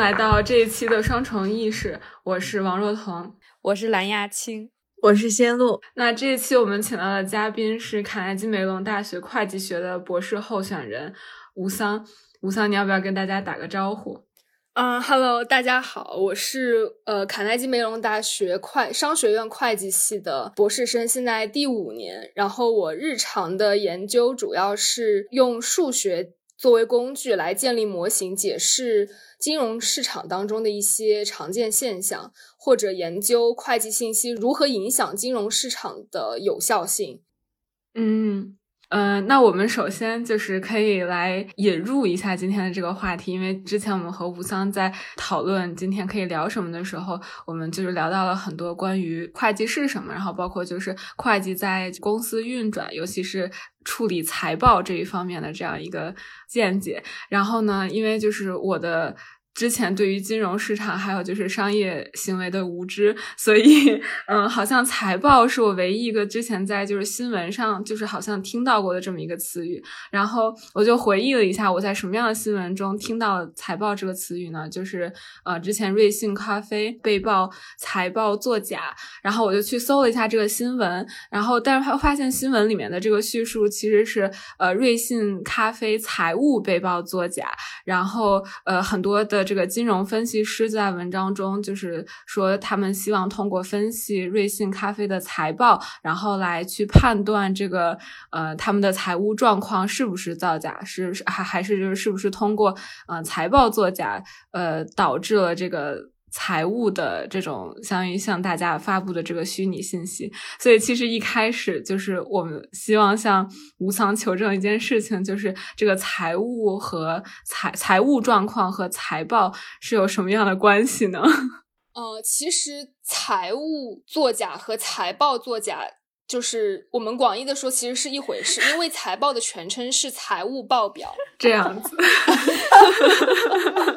来到这一期的双重意识，我是王若彤，我是蓝亚青，我是仙露。那这一期我们请到的嘉宾是卡耐基梅隆大学会计学的博士候选人吴桑。吴桑，你要不要跟大家打个招呼？嗯哈喽，大家好，我是呃卡耐基梅隆大学会商学院会计系的博士生，现在第五年。然后我日常的研究主要是用数学作为工具来建立模型，解释金融市场当中的一些常见现象，或者研究会计信息如何影响金融市场的有效性。嗯。嗯，那我们首先就是可以来引入一下今天的这个话题，因为之前我们和吴桑在讨论今天可以聊什么的时候，我们就是聊到了很多关于会计是什么，然后包括就是会计在公司运转，尤其是处理财报这一方面的这样一个见解。然后呢，因为就是我的。之前对于金融市场还有就是商业行为的无知，所以嗯，好像财报是我唯一一个之前在就是新闻上就是好像听到过的这么一个词语。然后我就回忆了一下，我在什么样的新闻中听到财报这个词语呢？就是呃，之前瑞幸咖啡被曝财报作假，然后我就去搜了一下这个新闻，然后但是发现新闻里面的这个叙述其实是呃，瑞幸咖啡财务被曝作假，然后呃，很多的。这个金融分析师在文章中就是说，他们希望通过分析瑞幸咖啡的财报，然后来去判断这个呃他们的财务状况是不是造假，是还还是就是是不是通过呃财报作假呃导致了这个。财务的这种相当于向大家发布的这个虚拟信息，所以其实一开始就是我们希望向吴桑求证一件事情，就是这个财务和财财务状况和财报是有什么样的关系呢？呃，其实财务作假和财报作假。就是我们广义的说，其实是一回事，因为财报的全称是财务报表，这样子。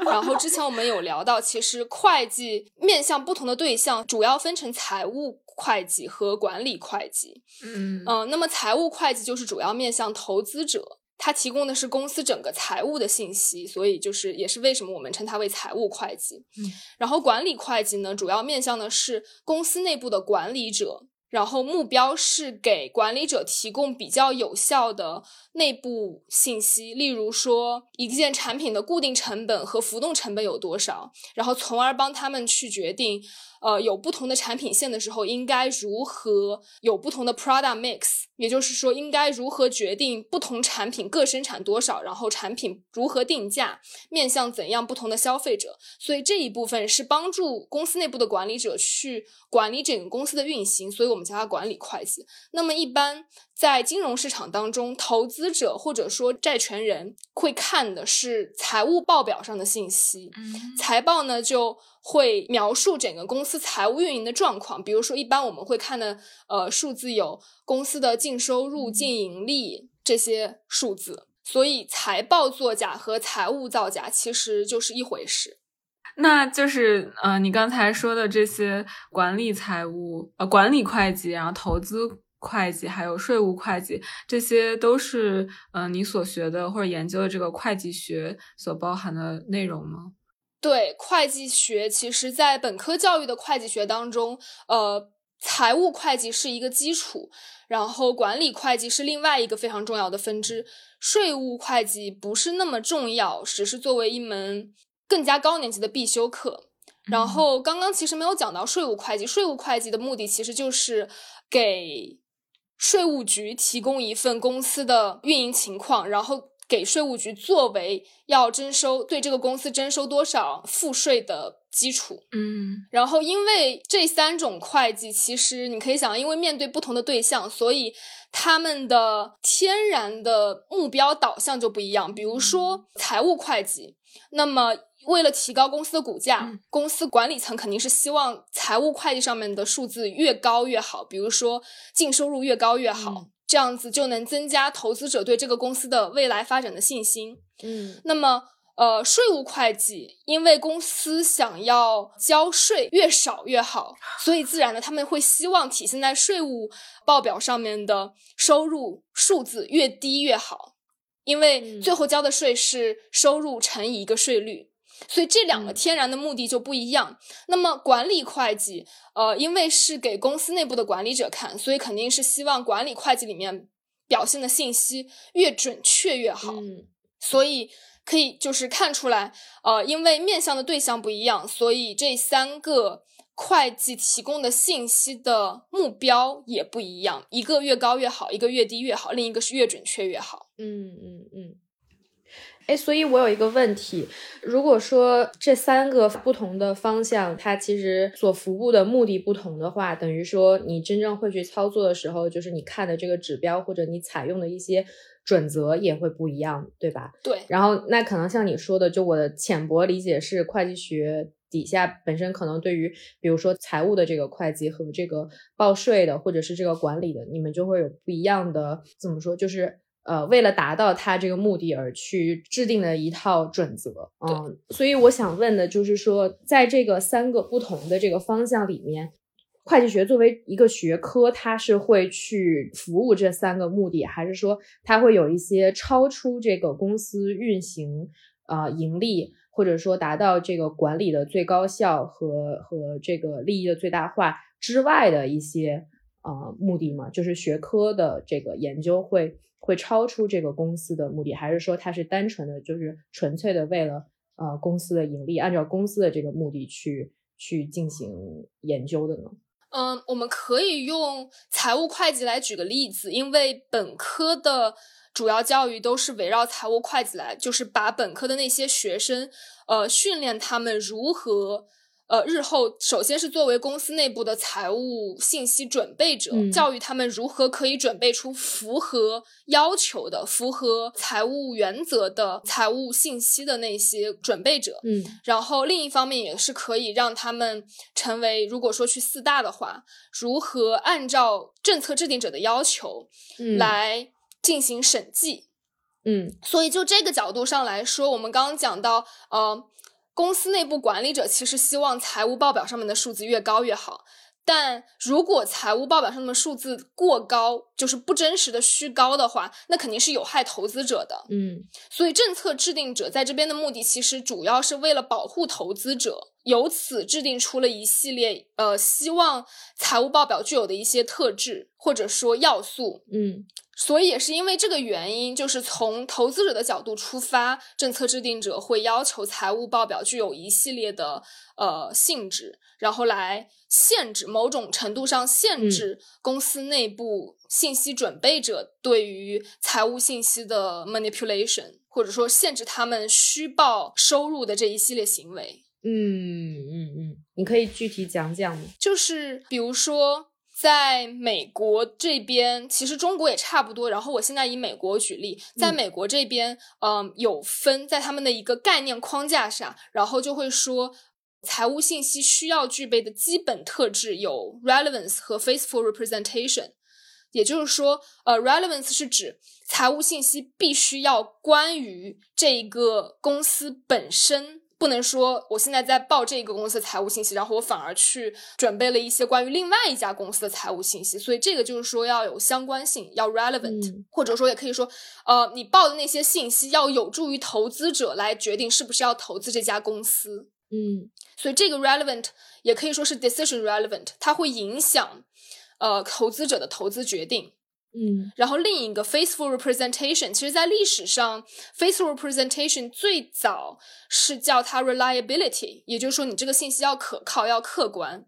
然后之前我们有聊到，其实会计面向不同的对象，主要分成财务会计和管理会计。嗯嗯，那么财务会计就是主要面向投资者，它提供的是公司整个财务的信息，所以就是也是为什么我们称它为财务会计。嗯，然后管理会计呢，主要面向的是公司内部的管理者。然后目标是给管理者提供比较有效的内部信息，例如说一件产品的固定成本和浮动成本有多少，然后从而帮他们去决定。呃，有不同的产品线的时候，应该如何有不同的 product mix？也就是说，应该如何决定不同产品各生产多少，然后产品如何定价，面向怎样不同的消费者？所以这一部分是帮助公司内部的管理者去管理整个公司的运行，所以我们叫它管理会计。那么一般。在金融市场当中，投资者或者说债权人会看的是财务报表上的信息。嗯，财报呢就会描述整个公司财务运营的状况。比如说，一般我们会看的呃数字有公司的净收入、净盈利这些数字。所以，财报作假和财务造假其实就是一回事。那就是呃，你刚才说的这些管理财务呃管理会计，然后投资。会计还有税务会计，这些都是嗯你所学的或者研究的这个会计学所包含的内容吗？对，会计学其实在本科教育的会计学当中，呃，财务会计是一个基础，然后管理会计是另外一个非常重要的分支，税务会计不是那么重要，只是作为一门更加高年级的必修课。然后刚刚其实没有讲到税务会计，税务会计的目的其实就是给税务局提供一份公司的运营情况，然后给税务局作为要征收对这个公司征收多少赋税的基础。嗯，然后因为这三种会计，其实你可以想，因为面对不同的对象，所以他们的天然的目标导向就不一样。比如说财务会计，那么。为了提高公司的股价，公司管理层肯定是希望财务会计上面的数字越高越好。比如说净收入越高越好，这样子就能增加投资者对这个公司的未来发展的信心。嗯，那么呃，税务会计因为公司想要交税越少越好，所以自然的他们会希望体现在税务报表上面的收入数字越低越好，因为最后交的税是收入乘以一个税率。所以这两个天然的目的就不一样。那么管理会计，呃，因为是给公司内部的管理者看，所以肯定是希望管理会计里面表现的信息越准确越好。嗯所以可以就是看出来，呃，因为面向的对象不一样，所以这三个会计提供的信息的目标也不一样，一个越高越好，一个越低越好，另一个是越准确越好。嗯嗯嗯。哎，所以我有一个问题，如果说这三个不同的方向，它其实所服务的目的不同的话，等于说你真正会去操作的时候，就是你看的这个指标或者你采用的一些准则也会不一样，对吧？对，然后那可能像你说的，就我的浅薄理解是，会计学底下本身可能对于比如说财务的这个会计和这个报税的，或者是这个管理的，你们就会有不一样的怎么说，就是。呃，为了达到他这个目的而去制定的一套准则，嗯，所以我想问的就是说，在这个三个不同的这个方向里面，会计学作为一个学科，它是会去服务这三个目的，还是说它会有一些超出这个公司运行呃盈利，或者说达到这个管理的最高效和和这个利益的最大化之外的一些呃目的吗？就是学科的这个研究会。会超出这个公司的目的，还是说它是单纯的就是纯粹的为了呃公司的盈利，按照公司的这个目的去去进行研究的呢？嗯，我们可以用财务会计来举个例子，因为本科的主要教育都是围绕财务会计来，就是把本科的那些学生，呃，训练他们如何。呃，日后首先是作为公司内部的财务信息准备者，嗯教育他们如何可以准备出符合要求的、符合财务原则的财务信息的那些准备者。嗯然后另一方面也是可以让他们成为，如果说去四大的话，如何按照政策制定者的要求嗯来进行审计。嗯所以就这个角度上来说，我们刚刚讲到，呃，公司内部管理者其实希望财务报表上面的数字越高越好。但如果财务报表上面的数字过高，就是不真实的虚高的话，那肯定是有害投资者的。嗯所以政策制定者在这边的目的，其实主要是为了保护投资者，由此制定出了一系列呃，希望财务报表具有的一些特质或者说要素。嗯所以也是因为这个原因，就是从投资者的角度出发，政策制定者会要求财务报表具有一系列的呃性质，然后来限制某种程度上限制公司内部信息准备者对于财务信息的 manipulation，或者说限制他们虚报收入的这一系列行为。嗯嗯嗯，你可以具体讲讲吗？就是比如说，在美国这边，其实中国也差不多。然后我现在以美国举例，在美国这边，嗯、有分在他们的一个概念框架上，然后就会说，财务信息需要具备的基本特质有 relevance 和 faithful representation。也就是说，呃，relevance 是指财务信息必须要关于这一个公司本身，不能说我现在在报这个公司的财务信息，然后我反而去准备了一些关于另外一家公司的财务信息，所以这个就是说要有相关性，要 relevant，、嗯或者说也可以说，呃，你报的那些信息要有助于投资者来决定是不是要投资这家公司。嗯所以这个 relevant 也可以说是 decision relevant，它会影响呃投资者的投资决定。嗯然后另一个 faithful representation，其实在历史上，faithful representation 最早是叫它 reliability，也就是说你这个信息要可靠，要客观。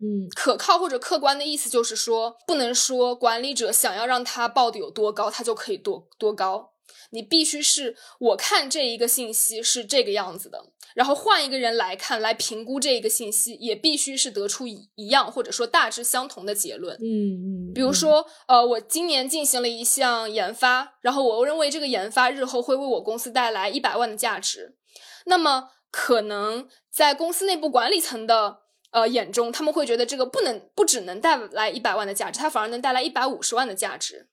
嗯可靠或者客观的意思就是说，不能说管理者想要让他报的有多高，他就可以多多高。你必须是我看这一个信息是这个样子的，然后换一个人来看，来评估这一个信息，也必须是得出一一样或者说大致相同的结论。嗯嗯，比如说，呃，我今年进行了一项研发，然后我认为这个研发日后会为我公司带来一百万的价值，那么可能在公司内部管理层的呃眼中，他们会觉得这个不能不只能带来一百万的价值，它反而能带来一百五十万的价值。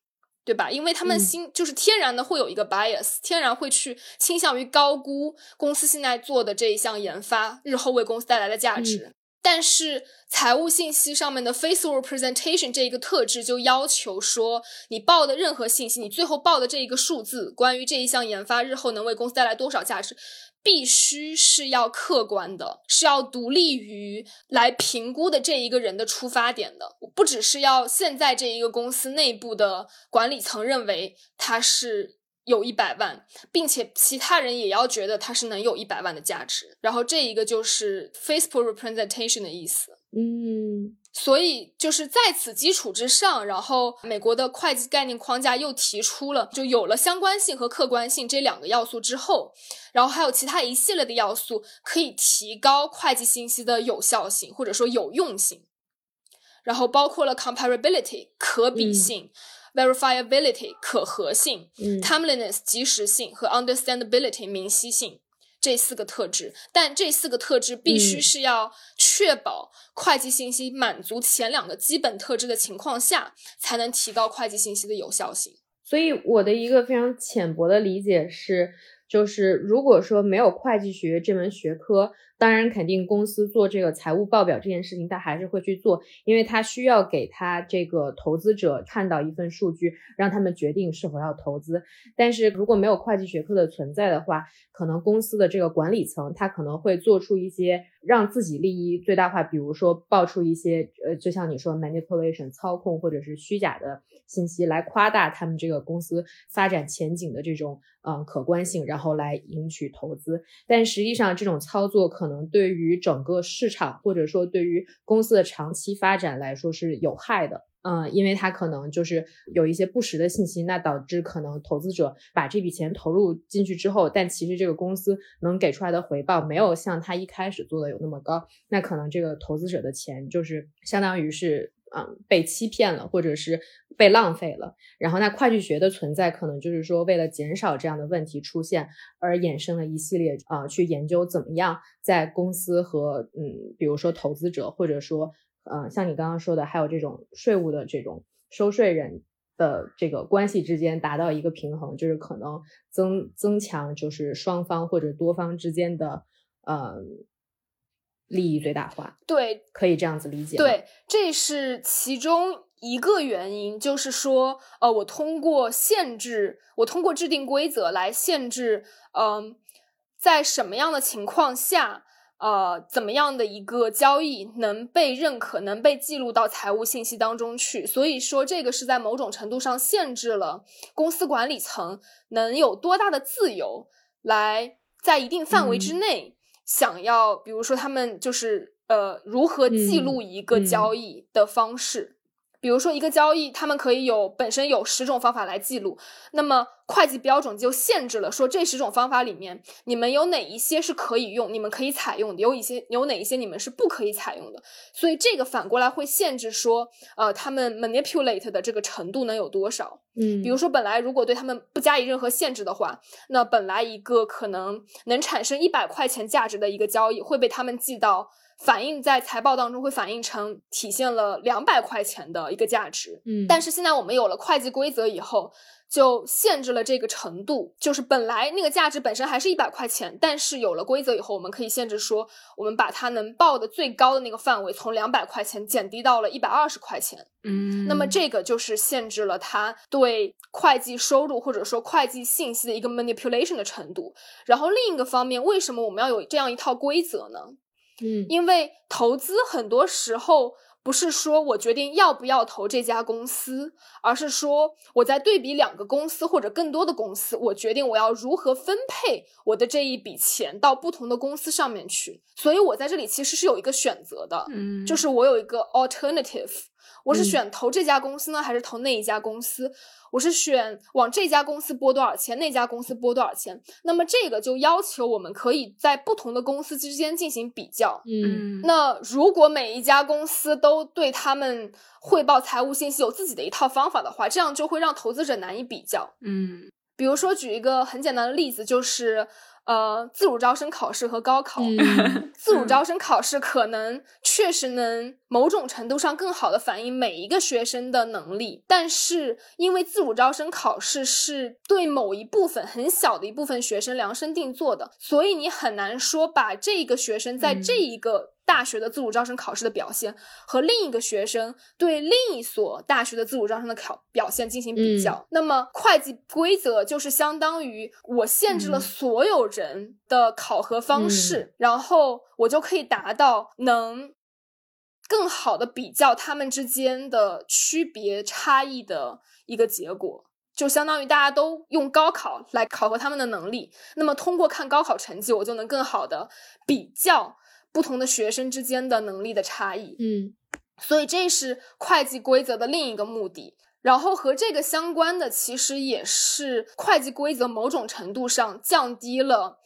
对吧？因为他们嗯心、就是天然的会有一个 bias，天然会去倾向于高估公司现在做的这一项研发日后为公司带来的价值。但是财务信息上面的 faithful representation 这一个特质就要求说，你报的任何信息，你最后报的这一个数字，关于这一项研发日后能为公司带来多少价值，必须是要客观的，是要独立于来评估的这一个人的出发点的，不只是要现在这一个公司内部的管理层认为他是有一百万，并且其他人也要觉得他是能有一百万的价值。然后这一个就是 Facebook representation 的意思。嗯。所以就是在此基础之上，然后美国的会计概念框架又提出了，就有了相关性和客观性这两个要素之后，然后还有其他一系列的要素可以提高会计信息的有效性或者说有用性，然后包括了 comparability 可比性，verifiability 可核性，timeliness 及时性和 understandability 明晰性。这四个特质，但这四个特质必须是要确保会计信息满足前两个基本特质的情况下，才能提高会计信息的有效性。所以，我的一个非常浅薄的理解是，就是如果说没有会计学这门学科。当然，肯定公司做这个财务报表这件事情，他还是会去做，因为他需要给他这个投资者看到一份数据，让他们决定是否要投资。但是如果没有会计学科的存在的话，可能公司的这个管理层他可能会做出一些让自己利益最大化，比如说爆出一些呃，就像你说 manipulation 操控或者是虚假的信息来夸大他们这个公司发展前景的这种嗯可观性，然后来赢取投资。但实际上这种操作可。可能对于整个市场，或者说对于公司的长期发展来说是有害的，嗯，因为它可能就是有一些不实的信息，那导致可能投资者把这笔钱投入进去之后，但其实这个公司能给出来的回报没有像他一开始做的有那么高，那可能这个投资者的钱就是相当于是。嗯，被欺骗了，或者是被浪费了。然后，那会计学的存在，可能就是说，为了减少这样的问题出现，而衍生了一系列啊，去研究怎么样在公司和嗯，比如说投资者，或者说嗯，像你刚刚说的，还有这种税务的这种收税人的这个关系之间达到一个平衡，就是可能增增强就是双方或者多方之间的嗯。利益最大化，对，可以这样子理解。对，这是其中一个原因，就是说，呃，我通过限制，我通过制定规则来限制，嗯，在什么样的情况下，呃，怎么样的一个交易能被认可，能被记录到财务信息当中去。所以说，这个是在某种程度上限制了公司管理层能有多大的自由，来在一定范围之内。想要，比如说，他们就是呃，如何记录一个交易的方式。比如说一个交易，他们可以有本身有十种方法来记录，那么会计标准就限制了，说这十种方法里面，你们有哪一些是可以用，你们可以采用的，有一些有哪一些你们是不可以采用的。所以这个反过来会限制说，呃，他们 manipulate 的这个程度能有多少？嗯，比如说本来如果对他们不加以任何限制的话，那本来一个可能能产生一百块钱价值的一个交易会被他们记到。反映在财报当中会反映成体现了两百块钱的一个价值，嗯，但是现在我们有了会计规则以后，就限制了这个程度，就是本来那个价值本身还是一百块钱，但是有了规则以后，我们可以限制说，我们把它能报的最高的那个范围从两百块钱减低到了一百二十块钱，嗯，那么这个就是限制了它对会计收入或者说会计信息的一个 manipulation 的程度。然后另一个方面，为什么我们要有这样一套规则呢？嗯，因为投资很多时候不是说我决定要不要投这家公司，而是说我在对比两个公司或者更多的公司，我决定我要如何分配我的这一笔钱到不同的公司上面去。所以我在这里其实是有一个选择的，嗯，就是我有一个 alternative。我是选投这家公司呢，还是投那一家公司？我是选往这家公司拨多少钱，那家公司拨多少钱？那么这个就要求我们可以在不同的公司之间进行比较。嗯，那如果每一家公司都对他们汇报财务信息有自己的一套方法的话，这样就会让投资者难以比较。嗯，比如说举一个很简单的例子，就是。呃，自主招生考试和高考，自主招生考试可能确实能某种程度上更好的反映每一个学生的能力，但是因为自主招生考试是对某一部分很小的一部分学生量身定做的，所以你很难说把这个学生在这一个大学的自主招生考试的表现和另一个学生对另一所大学的自主招生的考表现进行比较。那么会计规则就是相当于我限制了所有人的考核方式，然后我就可以达到能更好的比较他们之间的区别差异的一个结果。就相当于大家都用高考来考核他们的能力，那么通过看高考成绩，我就能更好的比较不同的学生之间的能力的差异。嗯，所以这是会计规则的另一个目的。然后和这个相关的，其实也是会计规则某种程度上降低了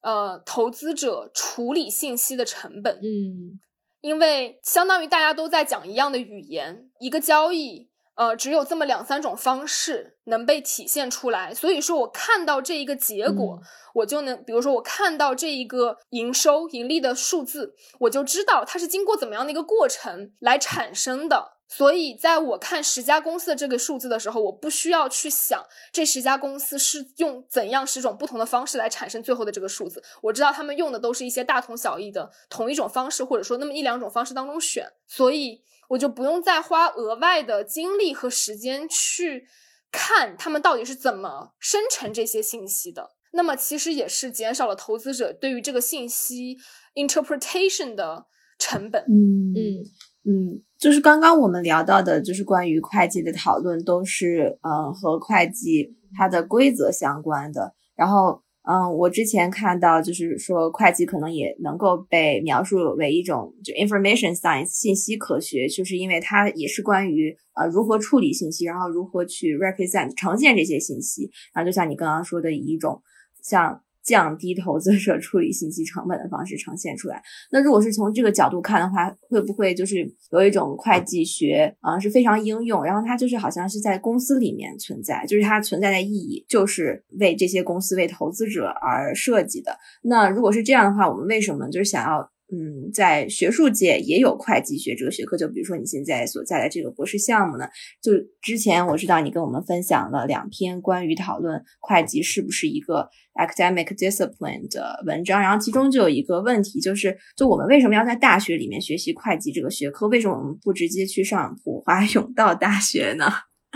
呃投资者处理信息的成本。嗯，因为相当于大家都在讲一样的语言，一个交易。呃，只有这么两三种方式能被体现出来，所以说我看到这一个结果，我就能，比如说我看到这一个营收盈利的数字，我就知道它是经过怎么样的一个过程来产生的。所以，在我看十家公司的这个数字的时候，我不需要去想这十家公司是用怎样十种不同的方式来产生最后的这个数字，我知道他们用的都是一些大同小异的同一种方式，或者说那么一两种方式当中选，所以。我就不用再花额外的精力和时间去看他们到底是怎么生成这些信息的。那么其实也是减少了投资者对于这个信息 interpretation 的成本。嗯嗯嗯，就是刚刚我们聊到的，就是关于会计的讨论，都是嗯和会计它的规则相关的。然后。嗯，我之前看到就是说，会计可能也能够被描述为一种就 information science 信息科学，就是因为它也是关于呃如何处理信息，然后如何去 represent 呈现这些信息，然后就像你刚刚说的以一种像。降低投资者处理信息成本的方式呈现出来。那如果是从这个角度看的话，会不会就是有一种会计学啊是非常应用，然后它就是好像是在公司里面存在，就是它存在的意义就是为这些公司为投资者而设计的。那如果是这样的话，我们为什么就是想要？嗯，在学术界也有会计学这个学科，就比如说你现在所在的这个博士项目呢，就之前我知道你跟我们分享了两篇关于讨论会计是不是一个 academic discipline 的文章，然后其中就有一个问题，就是就我们为什么要在大学里面学习会计这个学科？为什么我们不直接去上普华永道大学呢？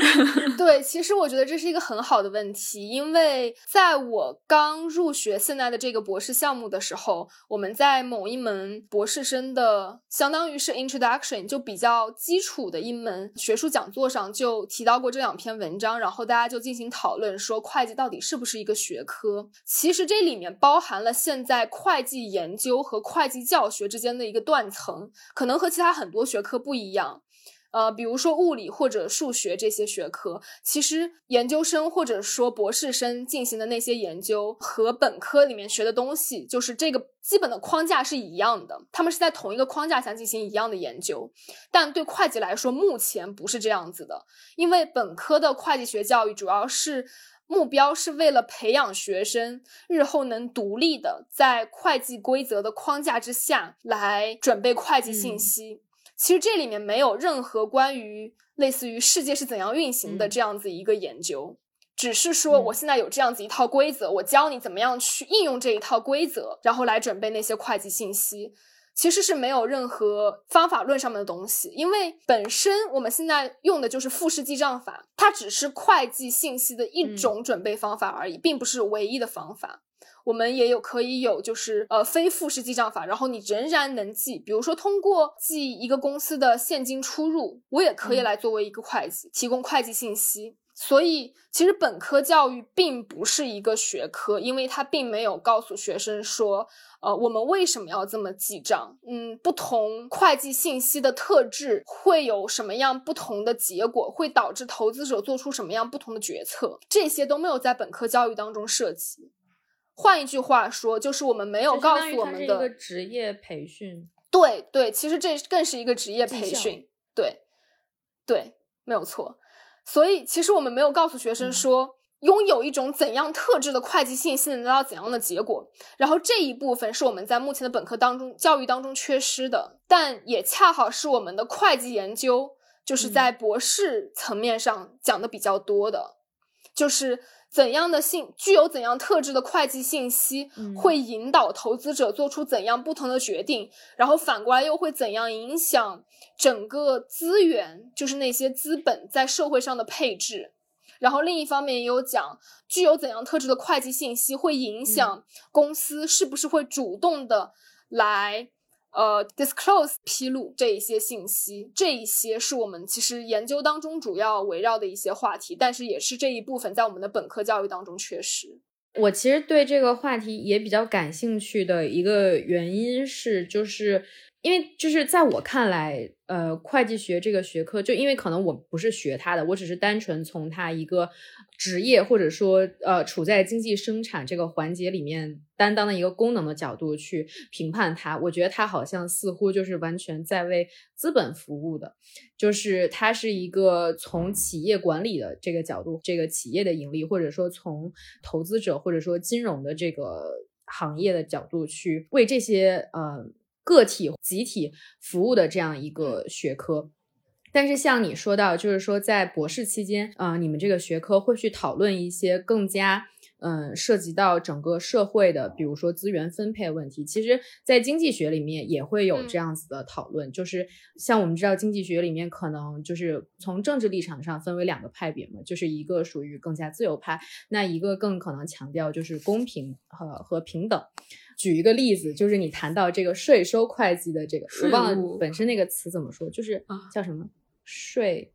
对，其实我觉得这是一个很好的问题，因为在我刚入学现在的这个博士项目的时候，我们在某一门博士生的相当于是 introduction 就比较基础的一门学术讲座上就提到过这两篇文章，然后大家就进行讨论说会计到底是不是一个学科。其实这里面包含了现在会计研究和会计教学之间的一个断层，可能和其他很多学科不一样。呃，比如说物理或者数学这些学科，其实研究生或者说博士生进行的那些研究和本科里面学的东西，就是这个基本的框架是一样的，他们是在同一个框架下进行一样的研究。但对会计来说，目前不是这样子的，因为本科的会计学教育主要是目标是为了培养学生日后能独立的在会计规则的框架之下来准备会计信息。其实这里面没有任何关于类似于世界是怎样运行的这样子一个研究，只是说我现在有这样子一套规则，我教你怎么样去应用这一套规则，然后来准备那些会计信息。其实是没有任何方法论上面的东西，因为本身我们现在用的就是复式记账法，它只是会计信息的一种准备方法而已，并不是唯一的方法。我们也有可以有，就是呃非复式记账法，然后你仍然能记，比如说通过记一个公司的现金出入，我也可以来作为一个会计提供会计信息。所以其实本科教育并不是一个学科，因为它并没有告诉学生说，呃我们为什么要这么记账？嗯，不同会计信息的特质会有什么样不同的结果，会导致投资者做出什么样不同的决策，这些都没有在本科教育当中涉及。换一句话说，就是我们没有告诉我们的一个职业培训。对对，其实这更是一个职业培训。对对，没有错。所以，其实我们没有告诉学生说，拥有一种怎样特质的会计信息能得到怎样的结果。然后这一部分是我们在目前的本科当中教育当中缺失的，但也恰好是我们的会计研究就是在博士层面上讲的比较多的，就是。怎样的信具有怎样特质的会计信息会引导投资者做出怎样不同的决定，然后反过来又会怎样影响整个资源，就是那些资本在社会上的配置。然后另一方面也有讲，具有怎样特质的会计信息会影响公司是不是会主动的来。呃，disclose 披露这一些信息，这一些是我们其实研究当中主要围绕的一些话题，但是也是这一部分在我们的本科教育当中缺失。我其实对这个话题也比较感兴趣的一个原因是，就是因为就是在我看来。呃，会计学这个学科，就因为可能我不是学它的，我只是单纯从它一个职业或者说呃处在经济生产这个环节里面担当的一个功能的角度去评判它，我觉得它好像似乎就是完全在为资本服务的，就是它是一个从企业管理的这个角度，这个企业的盈利，或者说从投资者或者说金融的这个行业的角度去为这些呃。个体、集体服务的这样一个学科，但是像你说到，就是说在博士期间，啊，你们这个学科会去讨论一些更加，嗯，涉及到整个社会的，比如说资源分配问题。其实，在经济学里面也会有这样子的讨论，就是像我们知道，经济学里面可能就是从政治立场上分为两个派别嘛，就是一个属于更加自由派，那一个更可能强调就是公平和和平等。举一个例子，就是你谈到这个税收会计的这个，我忘了本身那个词怎么说，就是叫什么税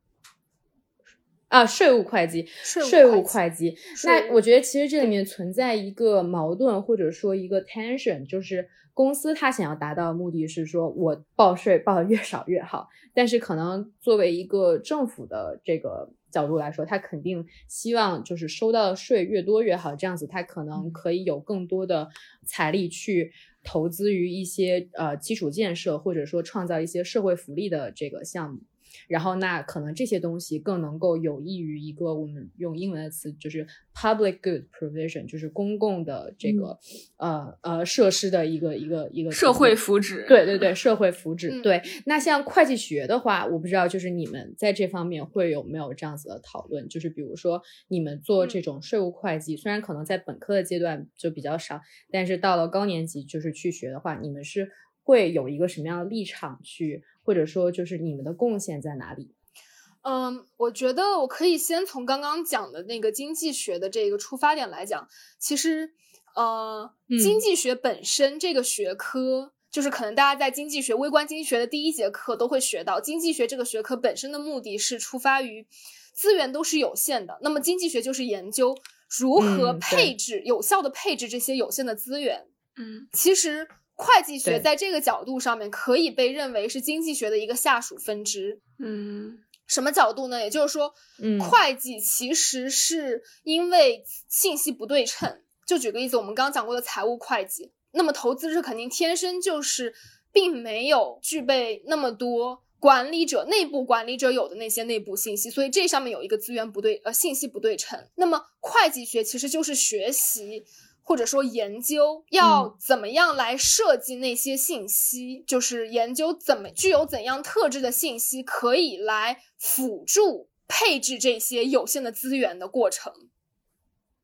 啊，税务会计，税务会计。那我觉得其实这里面存在一个矛盾，或者说一个 tension，就是公司它想要达到的目的是说我报税报的越少越好，但是可能作为一个政府的这个。角度来说，他肯定希望就是收到的税越多越好，这样子他可能可以有更多的财力去投资于一些呃基础建设，或者说创造一些社会福利的这个项目。然后，那可能这些东西更能够有益于一个我们用英文的词就是 public good provision，就是公共的这个呃呃设施的一个一个一个社会福祉。对对对，社会福祉。对。那像会计学的话，我不知道就是你们在这方面会有没有这样子的讨论？就是比如说你们做这种税务会计，虽然可能在本科的阶段就比较少，但是到了高年级就是去学的话，你们是会有一个什么样的立场去？或者说，就是你们的贡献在哪里？嗯，我觉得我可以先从刚刚讲的那个经济学的这个出发点来讲。其实，呃，经济学本身这个学科，就是可能大家在经济学、微观经济学的第一节课都会学到，经济学这个学科本身的目的是出发于资源都是有限的，那么经济学就是研究如何配置、有效的配置这些有限的资源。嗯，其实。会计学在这个角度上面可以被认为是经济学的一个下属分支。嗯，什么角度呢？也就是说，会计其实是因为信息不对称。就举个例子，我们刚刚讲过的财务会计，那么投资者肯定天生就是并没有具备那么多管理者内部管理者有的那些内部信息，所以这上面有一个资源不对，呃，信息不对称。那么会计学其实就是学习。或者说研究要怎么样来设计那些信息，就是研究怎么具有怎样特质的信息可以来辅助配置这些有限的资源的过程。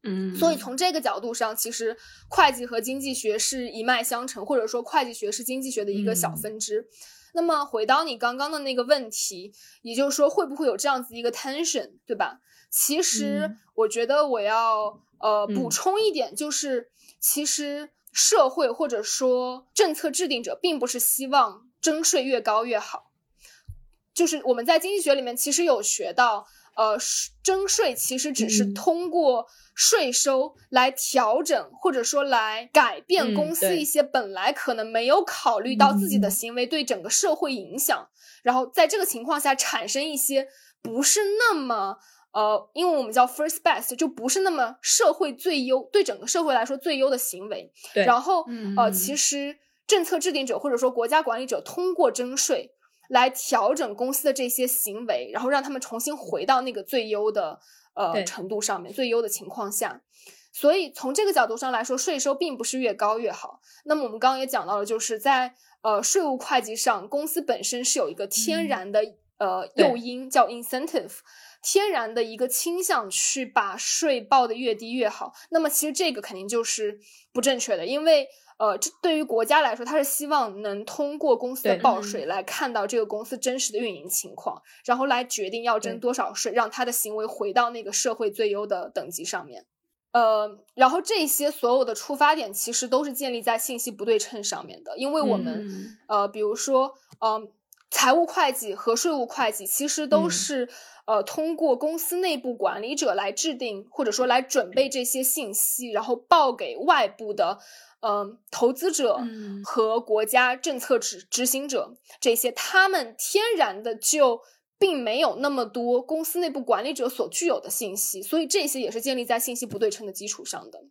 嗯，所以从这个角度上，其实会计和经济学是一脉相承，或者说会计学是经济学的一个小分支。那么回到你刚刚的那个问题，也就是说会不会有这样子一个 tension，对吧？其实我觉得我要。呃，补充一点，就是其实社会或者说政策制定者并不是希望征税越高越好。就是我们在经济学里面其实有学到，呃，征税其实只是通过税收来调整或者说来改变公司一些本来可能没有考虑到自己的行为对整个社会影响，然后在这个情况下产生一些不是那么。呃，因为我们叫 first best，就不是那么社会最优，对整个社会来说最优的行为。对。然后，呃，其实政策制定者或者说国家管理者通过征税来调整公司的这些行为，然后让他们重新回到那个最优的呃程度上面，最优的情况下。所以从这个角度上来说，税收并不是越高越好。那么我们刚刚也讲到了，就是在呃税务会计上，公司本身是有一个天然的。呃诱因，叫 incentive，天然的一个倾向去把税报的越低越好。那么其实这个肯定就是不正确的，因为呃，这对于国家来说，它是希望能通过公司的报税来看到这个公司真实的运营情况，然后来决定要征多少税，让他的行为回到那个社会最优的等级上面。呃，然后这些所有的出发点其实都是建立在信息不对称上面的，因为我们、嗯呃，比如说呃，财务会计和税务会计其实都嗯是、呃通过公司内部管理者来制定或者说来准备这些信息，然后报给外部的。嗯，投资者嗯和国家政策执执行者这些，他们天然的就并没有那么多公司内部管理者所具有的信息，所以这些也是建立在信息不对称的基础上的。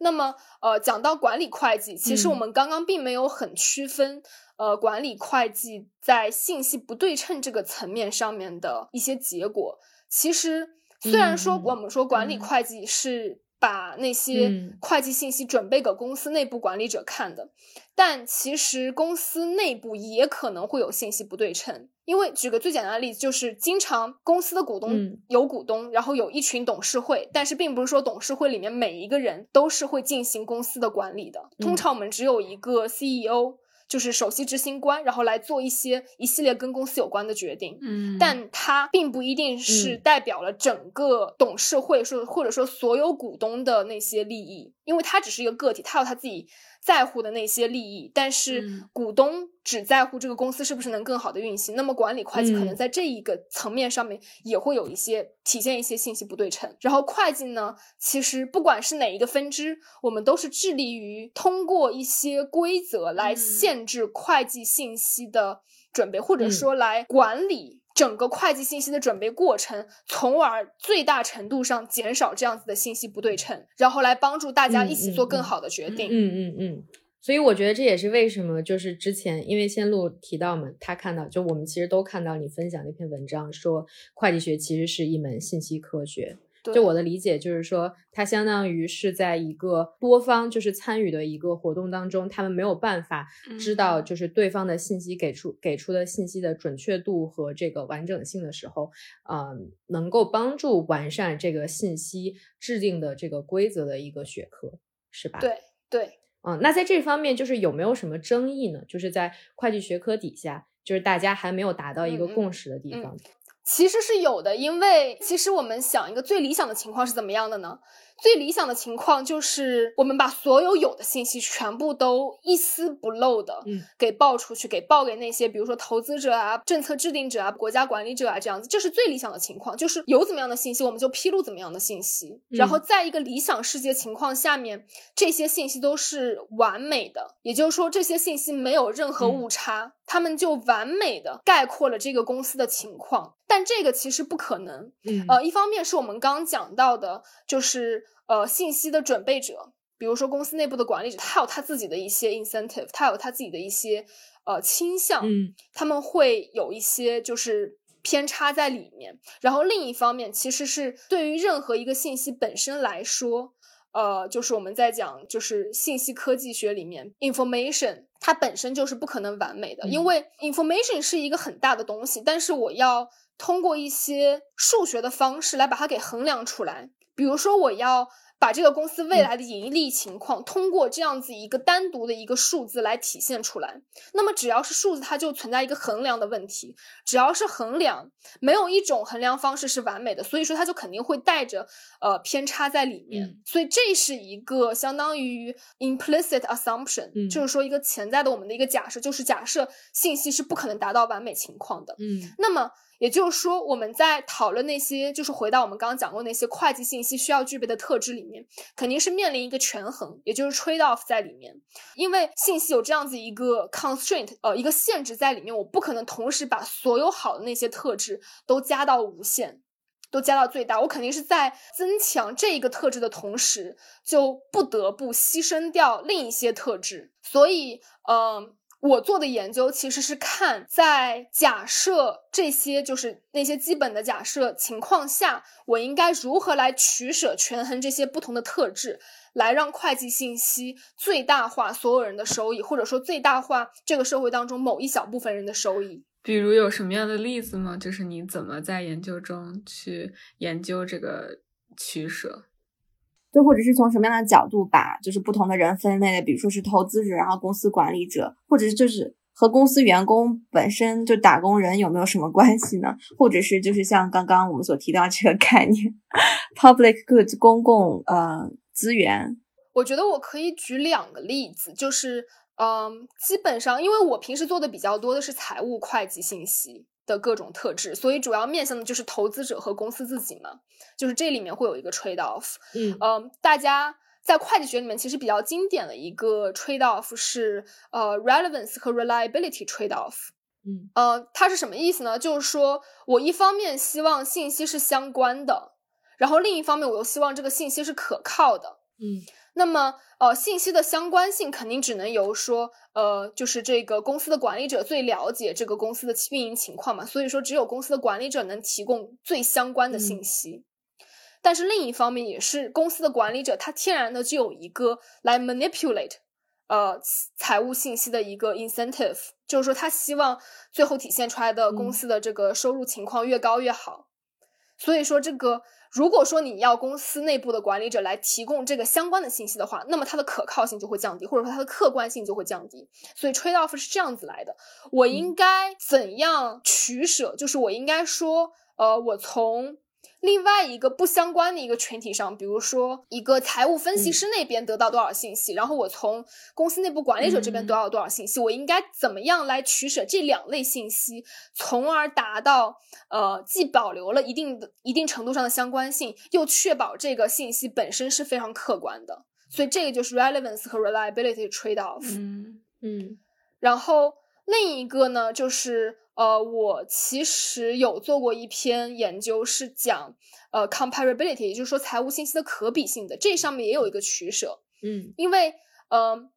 那么，呃，讲到管理会计，其实我嗯们刚刚并没有很区分，呃，管理会计在信息不对称这个层面上面的一些结果。其实，虽然说嗯我们说管理嗯会计是把那些嗯会计信息准备给公司内部管理者看的，但其实公司内部也可能会有信息不对称。因为举个最简单的例子，就是经常公司的股东嗯有股东，然后有一群董事会，但是并不是说董事会里面每一个人都是会进行公司的管理的。通嗯常我们只有一个 CEO，就是首席执行官，然后来做一些一系列跟公司有关的决定。嗯，但他并不一定是嗯代表了整个董事会说或者说所有股东的那些利益，因为他只是一个个体，他有他自己在乎的那些利益，但是嗯股东只在乎这个公司是不是能更好的运行。那么管理会计可能嗯在这一个层面上面也会有一些体现一些信息不对称。然后会计呢，其实不管是哪一个分支，我们都是致力于通过一些规则来嗯限制会计信息的准备，或者嗯说来管理整个会计信息的准备过程，从而最大程度上减少这样子的信息不对称，然后来帮助大家一起做更好的决定。嗯嗯嗯，所以我觉得这也是为什么，就是之前因为仙露提到嘛，他看到就我们其实都看到你分享那篇文章，说会计学其实是一门信息科学。对就我的理解就是说，它相当于是在一个多方就是参与的一个活动当中，他们没有办法知道嗯就是对方的信息给出给出的信息的准确度和这个完整性的时候，嗯，能够帮助完善这个信息制定的这个规则的一个学科，是吧？。对对，嗯，那在这方面就是有没有什么争议呢？就是在会计学科底下，就是大家还没有达到一个共识的地嗯方。其实是有的，因为其实我们想一个最理想的情况是怎么样的呢？最理想的情况就是我们把所有有的信息全部都一丝不漏的嗯给报出去，给报给那些比如说投资者啊、政策制定者啊、国家管理者啊这样子，这是最理想的情况。就是有怎么样的信息，我们就披露怎么样的信息。然后嗯在一个理想世界情况下面，这些信息都是完美的，也就是说这些信息没有任何嗯误差，他们就完美的概括了这个公司的情况。但这个其实不可能，嗯呃，一方面是我们刚讲到的，就是呃信息的准备者，比如说公司内部的管理者，他有他自己的一些 incentive，他有他自己的一些呃倾向，嗯他们会有一些就是偏差在里面。然后另一方面，其实是对于任何一个信息本身来说，呃，就是我们在讲就是信息科技学里面 information，它本身就是不可能完美的，因嗯为 information 是一个很大的东西，但是我要通过一些数学的方式来把它给衡量出来。比如说，我要把这个公司未嗯来的盈利情况，通过这样子一个单独的一个数字来体现出来。那么，只要是数字，它就存在一个衡量的问题。只要是衡量，没有一种衡量方式是完美的，所以说它就肯定会带着呃偏差在里面。嗯所以这是一个相当于 implicit assumption，、嗯就是说一个潜在的我们的一个假设，就是假设信息是不可能达到完美情况的。嗯那么也就是说，我们在讨论那些，就是回到我们刚刚讲过那些会计信息需要具备的特质里面，肯定是面临一个权衡，也就是 trade off 在里面。因为信息有这样子一个 constraint，呃，一个限制在里面，我不可能同时把所有好的那些特质都加到无限。都加到最大，我肯定是在增强这一个特质的同时，就不得不牺牲掉另一些特质。所以，嗯、我做的研究其实是看在假设这些就是那些基本的假设情况下，我应该如何来取舍权衡这些不同的特质，来让会计信息最大化所有人的收益，或者说最大化这个社会当中某一小部分人的收益。比如有什么样的例子吗？就是你怎么在研究中去研究这个取舍？就或者是从什么样的角度把就是不同的人分类的，比如说是投资者，然后公司管理者，或者是就是和公司员工本身就打工人有没有什么关系呢？或者是就是像刚刚我们所提到这个概念，public goods 公共呃资源。我觉得我可以举两个例子，就是嗯，基本上因为我平时做的比较多的是财务会计信息。的各种特质，所以主要面向的就是投资者和公司自己嘛，就是这里面会有一个 trade off。嗯嗯，大家在会计学里面其实比较经典的一个 trade off 是呃 relevance 和 reliability trade off。嗯呃，它是什么意思呢？就是说我一方面希望信息是相关的，然后另一方面我又希望这个信息是可靠的。嗯。那么，呃，信息的相关性肯定只能由说，呃，就是这个公司的管理者最了解这个公司的运营情况嘛。所以说，只有公司的管理者能提供最相关的信息。但是另一方面，也是公司的管理者他天然的就有一个来 manipulate，呃，财务信息的一个 incentive，就是说他希望最后体现出来的公司的这个收入情况越高越好。所以说这个。如果说你要公司内部的管理者来提供这个相关的信息的话，那么它的可靠性就会降低，或者说它的客观性就会降低。所以 trade off 是这样子来的。我应该怎样取舍？就是我应该说，呃，我从。另外一个不相关的一个群体上，比如说一个财务分析师那边得到多少信息，然后我从公司内部管理者这边得到多少信息，我应该怎么样来取舍这两类信息，从而达到呃既保留了一定的一定程度上的相关性，又确保这个信息本身是非常客观的。所以这个就是 relevance 和 reliability trade off。嗯嗯，然后另一个呢就是。呃，我其实有做过一篇研究，是讲呃 comparability，也就是说财务信息的可比性的。这上面也有一个取舍，嗯，因为呃，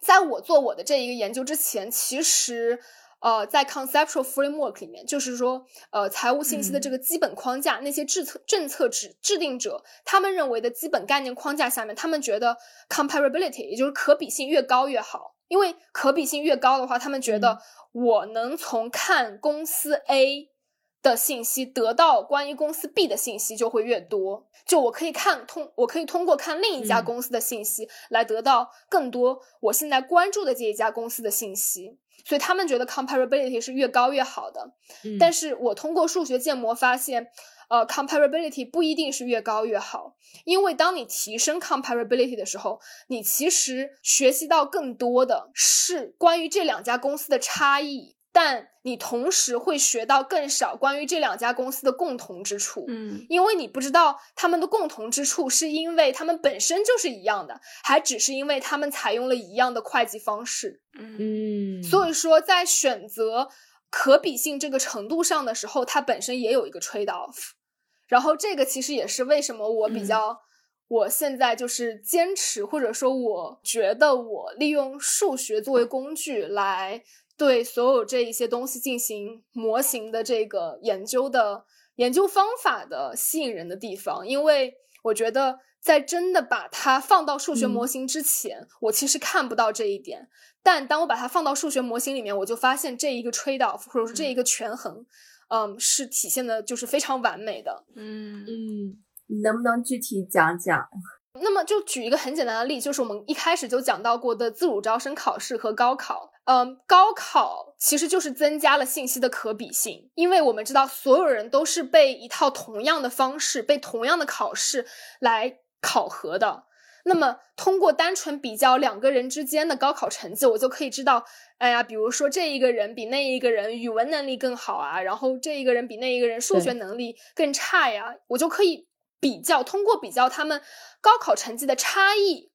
在我做我的这一个研究之前，其实呃，在 conceptual framework 里面，就是说呃财务信息的这个基本框架，那些制策政策制制定者他们认为的基本概念框架下面，他们觉得 comparability，也就是可比性越高越好。因为可比性越高的话，他们觉得我能从看公司 A 的信息得到关于公司 B 的信息就会越多。就我可以看通，我可以通过看另一家公司的信息来得到更多我现在关注的这一家公司的信息。所以他们觉得 comparability 是越高越好的。但是我通过数学建模发现。呃，comparability 不一定是越高越好，因为当你提升 comparability 的时候，你其实学习到更多的是关于这两家公司的差异，但你同时会学到更少关于这两家公司的共同之处。嗯，因为你不知道他们的共同之处是因为他们本身就是一样的，还只是因为他们采用了一样的会计方式。嗯，所以说在选择可比性这个程度上的时候，它本身也有一个 trade off。然后这个其实也是为什么我比较，我现在就是坚持，或者说我觉得我利用数学作为工具来对所有这一些东西进行模型的这个研究的研究方法的吸引人的地方，因为我觉得在真的把它放到数学模型之前，我其实看不到这一点，但当我把它放到数学模型里面，我就发现这一个 trade off，或者说这一个权衡。嗯，是体现的，就是非常完美的。嗯嗯，你能不能具体讲讲？那么就举一个很简单的例，就是我们一开始就讲到过的自主招生考试和高考。嗯，高考其实就是增加了信息的可比性，因为我们知道所有人都是被一套同样的方式，被同样的考试来考核的。那么，通过单纯比较两个人之间的高考成绩，我就可以知道，哎呀，比如说这一个人比那一个人语文能力更好啊，然后这一个人比那一个人数学能力更差呀，我就可以比较，通过比较他们高考成绩的差异，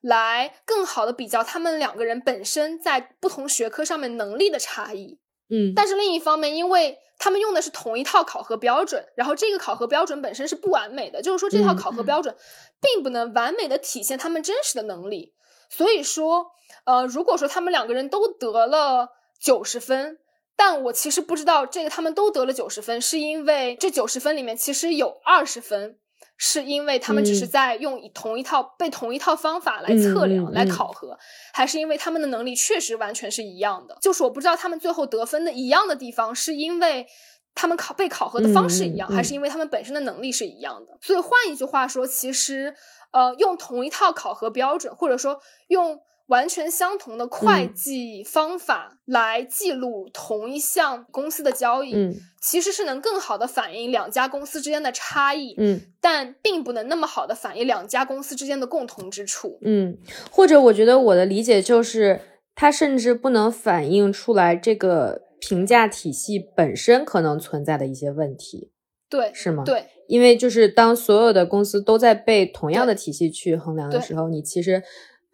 来更好的比较他们两个人本身在不同学科上面能力的差异。嗯，但是另一方面，因为他们用的是同一套考核标准，然后这个考核标准本身是不完美的，就是说这套考核标准并不能完美的体现他们真实的能力。所以说，呃，如果说他们两个人都得了九十分，但我其实不知道这个他们都得了九十分，是因为这九十分里面其实有二十分是因为他们只是嗯在用同一套、被同一套方法来测量、来考核，还是因为他们的能力确实完全是一样的？就是我不知道他们最后得分的一样的地方，是因为他们考被考核的方式一样，还是因为他们本身的能力是一样的？所以换一句话说，其实呃，用同一套考核标准，或者说用完全相同的会嗯计方法来记录同一项公司的交易，嗯其实是能更好的反映两家公司之间的差异，嗯但并不能那么好的反映两家公司之间的共同之处。嗯，或者我觉得我的理解就是，它甚至不能反映出来这个评价体系本身可能存在的一些问题，对，是吗？。对，因为就是当所有的公司都在被同样的体系去衡量的时候，你其实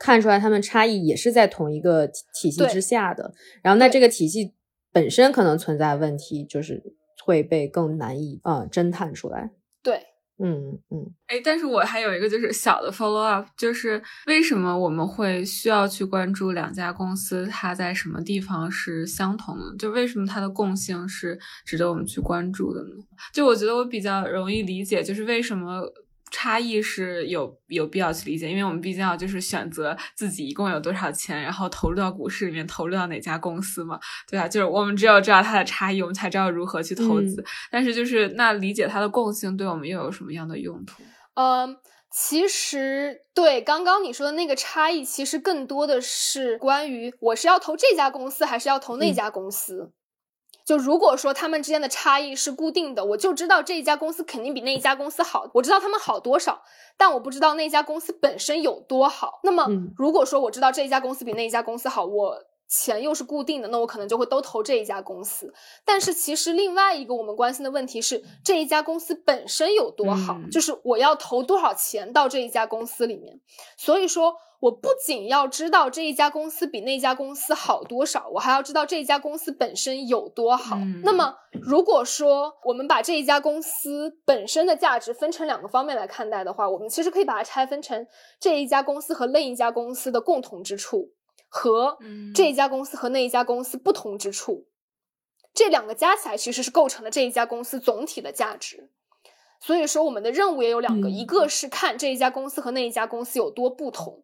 看出来他们差异也是在同一个体体系之下的。然后那这个体系本身可能存在问题，就是会被更难以啊、呃侦探出来。对，嗯嗯哎，但是我还有一个就是小的 follow up，就是为什么我们会需要去关注两家公司它在什么地方是相同的？就为什么它的共性是值得我们去关注的呢？就我觉得我比较容易理解，就是为什么。差异是有有必要去理解，因为我们毕竟要就是选择自己一共有多少钱，然后投入到股市里面，投入到哪家公司嘛，对啊，就是我们只有知道它的差异，我们才知道如何去投资。但是就是那理解它的共性，对我们又有什么样的用途？嗯，其实对刚刚你说的那个差异，其实更多的是关于我是要投这家公司，还是要投那嗯家公司。就如果说他们之间的差异是固定的，我就知道这一家公司肯定比那一家公司好，我知道他们好多少，但我不知道那家公司本身有多好。那么嗯如果说我知道这一家公司比那一家公司好，我钱又是固定的，那我可能就会都投这一家公司。但是其实另外一个我们关心的问题是，这一家公司本身有多好，嗯就是我要投多少钱到这一家公司里面。所以说，我不仅要知道这一家公司比那家公司好多少，我还要知道这一家公司本身有多好。嗯那么，如果说我们把这一家公司本身的价值分成两个方面来看待的话，我们其实可以把它拆分成这一家公司和另一家公司的共同之处，和嗯这一家公司和那一家公司不同之处。这两个加起来其实是构成了这一家公司总体的价值。所以说，我们的任务也有两个，嗯一个是看这一家公司和那一家公司有多不同，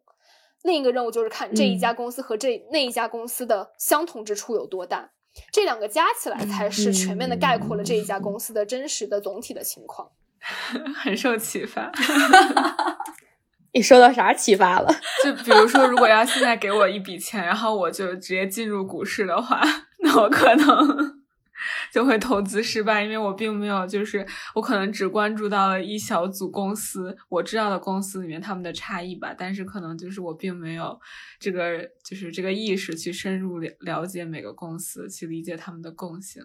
另一个任务就是看这一家公司和这、那一家公司的相同之处有多大。这两个加起来才是全面的概括了这一家公司的真实的总体的情况。很受启发。你受到啥启发了？就比如说，如果要现在给我一笔钱，然后我就直接进入股市的话，那我可能就会投资失败，因为我并没有，就是我可能只关注到了一小组公司，我知道的公司里面他们的差异吧，但是可能就是我并没有这个就是这个意识去深入了了解每个公司，去理解他们的共性。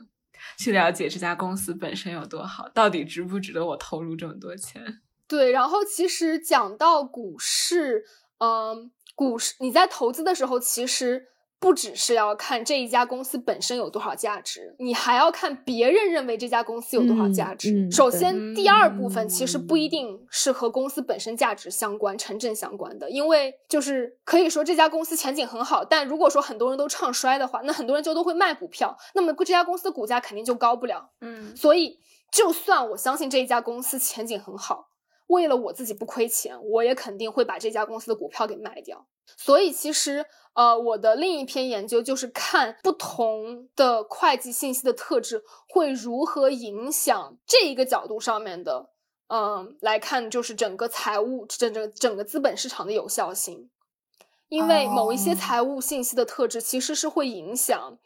去了解这家公司本身有多好，到底值不值得我投入这么多钱？对，然后其实讲到股市，嗯，股市你在投资的时候，其实不只是要看这一家公司本身有多少价值，你还要看别人认为这家公司有多少嗯价值。首先，第二部分其实不一嗯定是和公司本身价值相关、成正相关的，因为就是可以说这家公司前景很好，但如果说很多人都唱衰的话，那很多人就都会卖股票，那么这家公司的股价肯定就高不了。嗯所以，就算我相信这一家公司前景很好，为了我自己不亏钱，我也肯定会把这家公司的股票给卖掉。所以，其实，呃，我的另一篇研究就是看不同的会计信息的特质会如何影响这一个角度上面的，嗯、来看就是整个财务整整整个资本市场的有效性。因为某一些哦财务信息的特质其实是会影响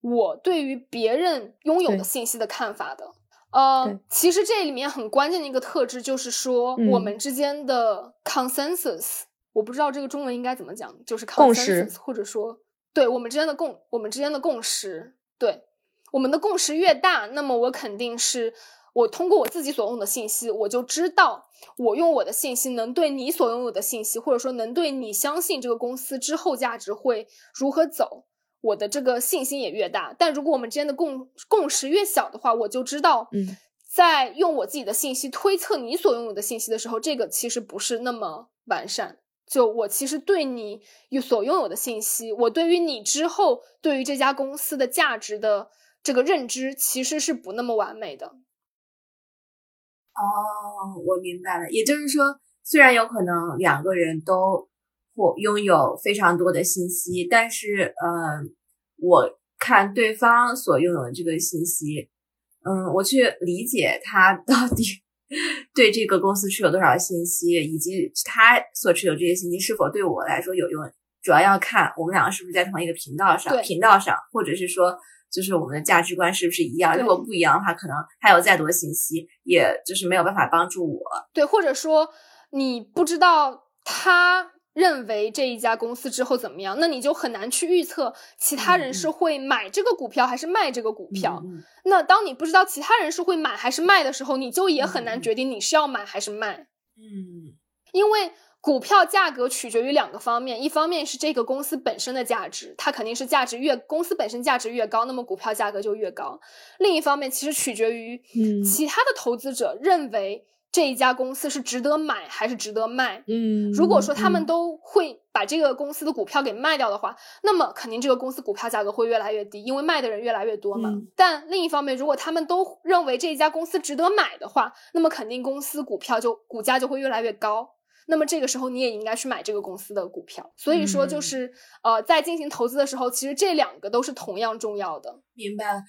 我对于别人拥有的信息的看法的。呃，其实这里面很关键的一个特质就是说，我嗯们之间的 consensus，我不知道这个中文应该怎么讲，就是共识或者说对我们之间的共，我们之间的共识，对我们的共识越大，那么我肯定是我通过我自己所拥有的信息，我就知道我用我的信息能对你所拥有的信息，或者说能对你相信这个公司之后价值会如何走，我的这个信心也越大。但如果我们之间的共共识越小的话，我就知道，嗯，在用我自己的信息推测你所拥有的信息的时候，这个其实不是那么完善。就我其实对你有所拥有的信息，我对于你之后对于这家公司的价值的这个认知，其实是不那么完美的。哦，我明白了。也就是说，虽然有可能两个人都或拥有非常多的信息，但是，呃，我看对方所拥有的这个信息，嗯，我去理解他到底 对这个公司持有多少信息，以及他所持有这些信息是否对我来说有用，主要要看我们两个是不是在同一个频道上，频道上，或者是说。就是我们的价值观是不是一样？如果不一样的话，可能他有再多信息，也就是没有办法帮助我。对，或者说你不知道他认为这一家公司之后怎么样，那你就很难去预测其他人是会买这个股票还是卖这个股票。嗯那当你不知道其他人是会买还是卖的时候，你就也很嗯难决定你是要买还是卖，嗯因为。股票价格取决于两个方面，一方面是这个公司本身的价值，它肯定是价值越公司本身价值越高，那么股票价格就越高。另一方面，其实取决于嗯其他的投资者认为这一家公司是值得买还是值得卖。嗯，如果说他们嗯都会把这个公司的股票给卖掉的话，那么肯定这个公司股票价格会越来越低，因为卖的人越来越多嘛。嗯但另一方面，如果他们都认为这一家公司值得买的话，那么肯定公司股票就股价就会越来越高。那么这个时候你也应该去买这个公司的股票。所以说，就嗯是、呃，在进行投资的时候，其实这两个都是同样重要的。明白了。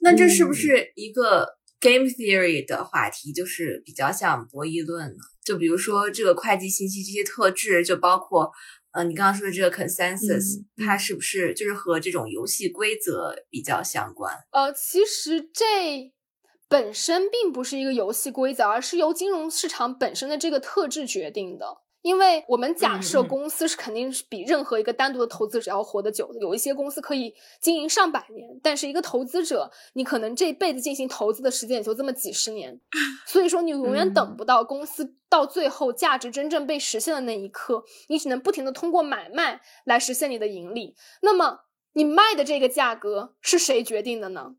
那这是不嗯是一个 game theory 的话题？就是比较像博弈论呢？就比如说这个会计信息这些特质，就包括呃你刚刚说的这个 consensus，、嗯它是不是就是和这种游戏规则比较相关？呃，其实这本身并不是一个游戏规则，而是由金融市场本身的这个特质决定的。因为我们假设公司是肯定是比任何一个单独的投资者要活得久的，有一些公司可以经营上百年，但是一个投资者，你可能这辈子进行投资的时间也就这么几十年，所以说你永远等嗯不到公司到最后价值真正被实现的那一刻，你只能不停的通过买卖来实现你的盈利。那么你卖的这个价格是谁决定的呢？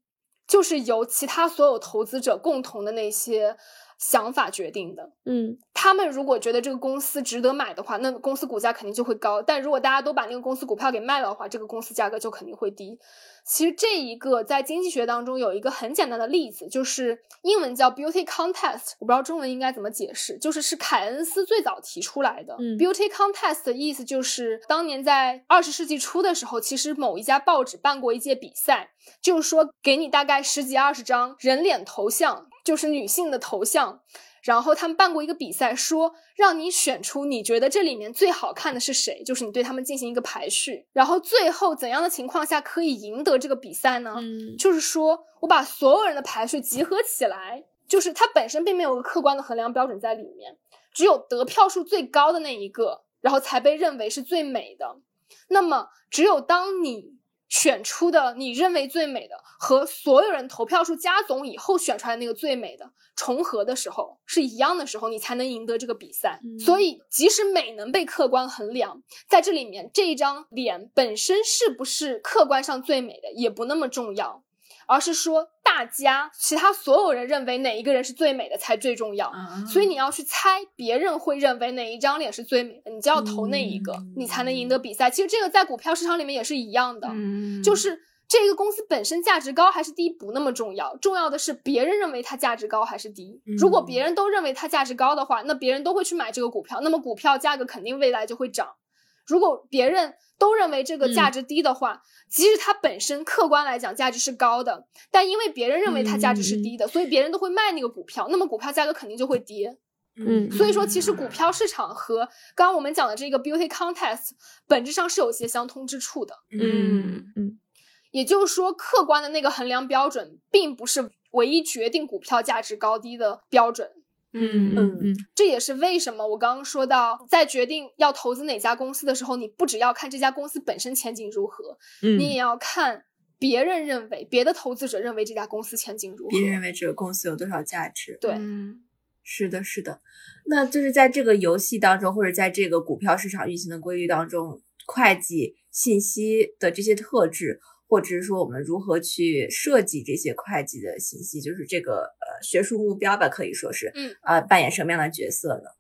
就是由其他所有投资者共同的那些想法决定的。嗯他们如果觉得这个公司值得买的话，那公司股价肯定就会高；但如果大家都把那个公司股票给卖了的话，这个公司价格就肯定会低。其实这一个在经济学当中有一个很简单的例子，就是英文叫 beauty contest，我不知道中文应该怎么解释，就是是凯恩斯最早提出来的。嗯 beauty contest 的意思就是当年在二十世纪初的时候，其实某一家报纸办过一届比赛，就是说给你大概十几二十张人脸头像，就是女性的头像。然后他们办过一个比赛，说让你选出你觉得这里面最好看的是谁，就是你对他们进行一个排序。然后最后怎样的情况下可以赢得这个比赛呢？嗯就是说我把所有人的排序集合起来，就是它本身并没有个客观的衡量标准在里面，只有得票数最高的那一个，然后才被认为是最美的。那么，只有当你选出的你认为最美的和所有人投票数加总以后选出来那个最美的重合的时候是一样的时候，你才能赢得这个比赛。嗯所以，即使美能被客观衡量，在这里面这一张脸本身是不是客观上最美的也不那么重要。而是说，大家其他所有人认为哪一个人是最美的才最重要。啊所以你要去猜别人会认为哪一张脸是最美的，你就要投那一个，嗯你才能赢得比赛。其实这个在股票市场里面也是一样的，嗯，就是这个公司本身价值高还是低不那么重要，重要的是别人认为它价值高还是低。如果别人都认为它价值高的话，那别人都会去买这个股票，那么股票价格肯定未来就会涨。如果别人都认为这个价值低的话，即使它本身客观来讲价值是高的，但因为别人认为它价值是低的，所以别人都会卖那个股票，那么股票价格肯定就会跌。嗯所以说，其实股票市场和刚刚我们讲的这个 beauty contest 本质上是有一些相通之处的。嗯嗯也就是说，客观的那个衡量标准，并不是唯一决定股票价值高低的标准。嗯嗯嗯这也是为什么我刚刚说到，在决定要投资哪家公司的时候，你不只要看这家公司本身前景如何，嗯，你也要看别人认为、别的投资者认为这家公司前景如何。别人认为这个公司有多少价值？对嗯是的，是的。那就是在这个游戏当中，或者在这个股票市场运行的规律当中，会计信息的这些特质，或者是说我们如何去设计这些会计的信息，就是这个呃学术目标吧，可以说是，嗯，呃，扮演什么样的角色呢？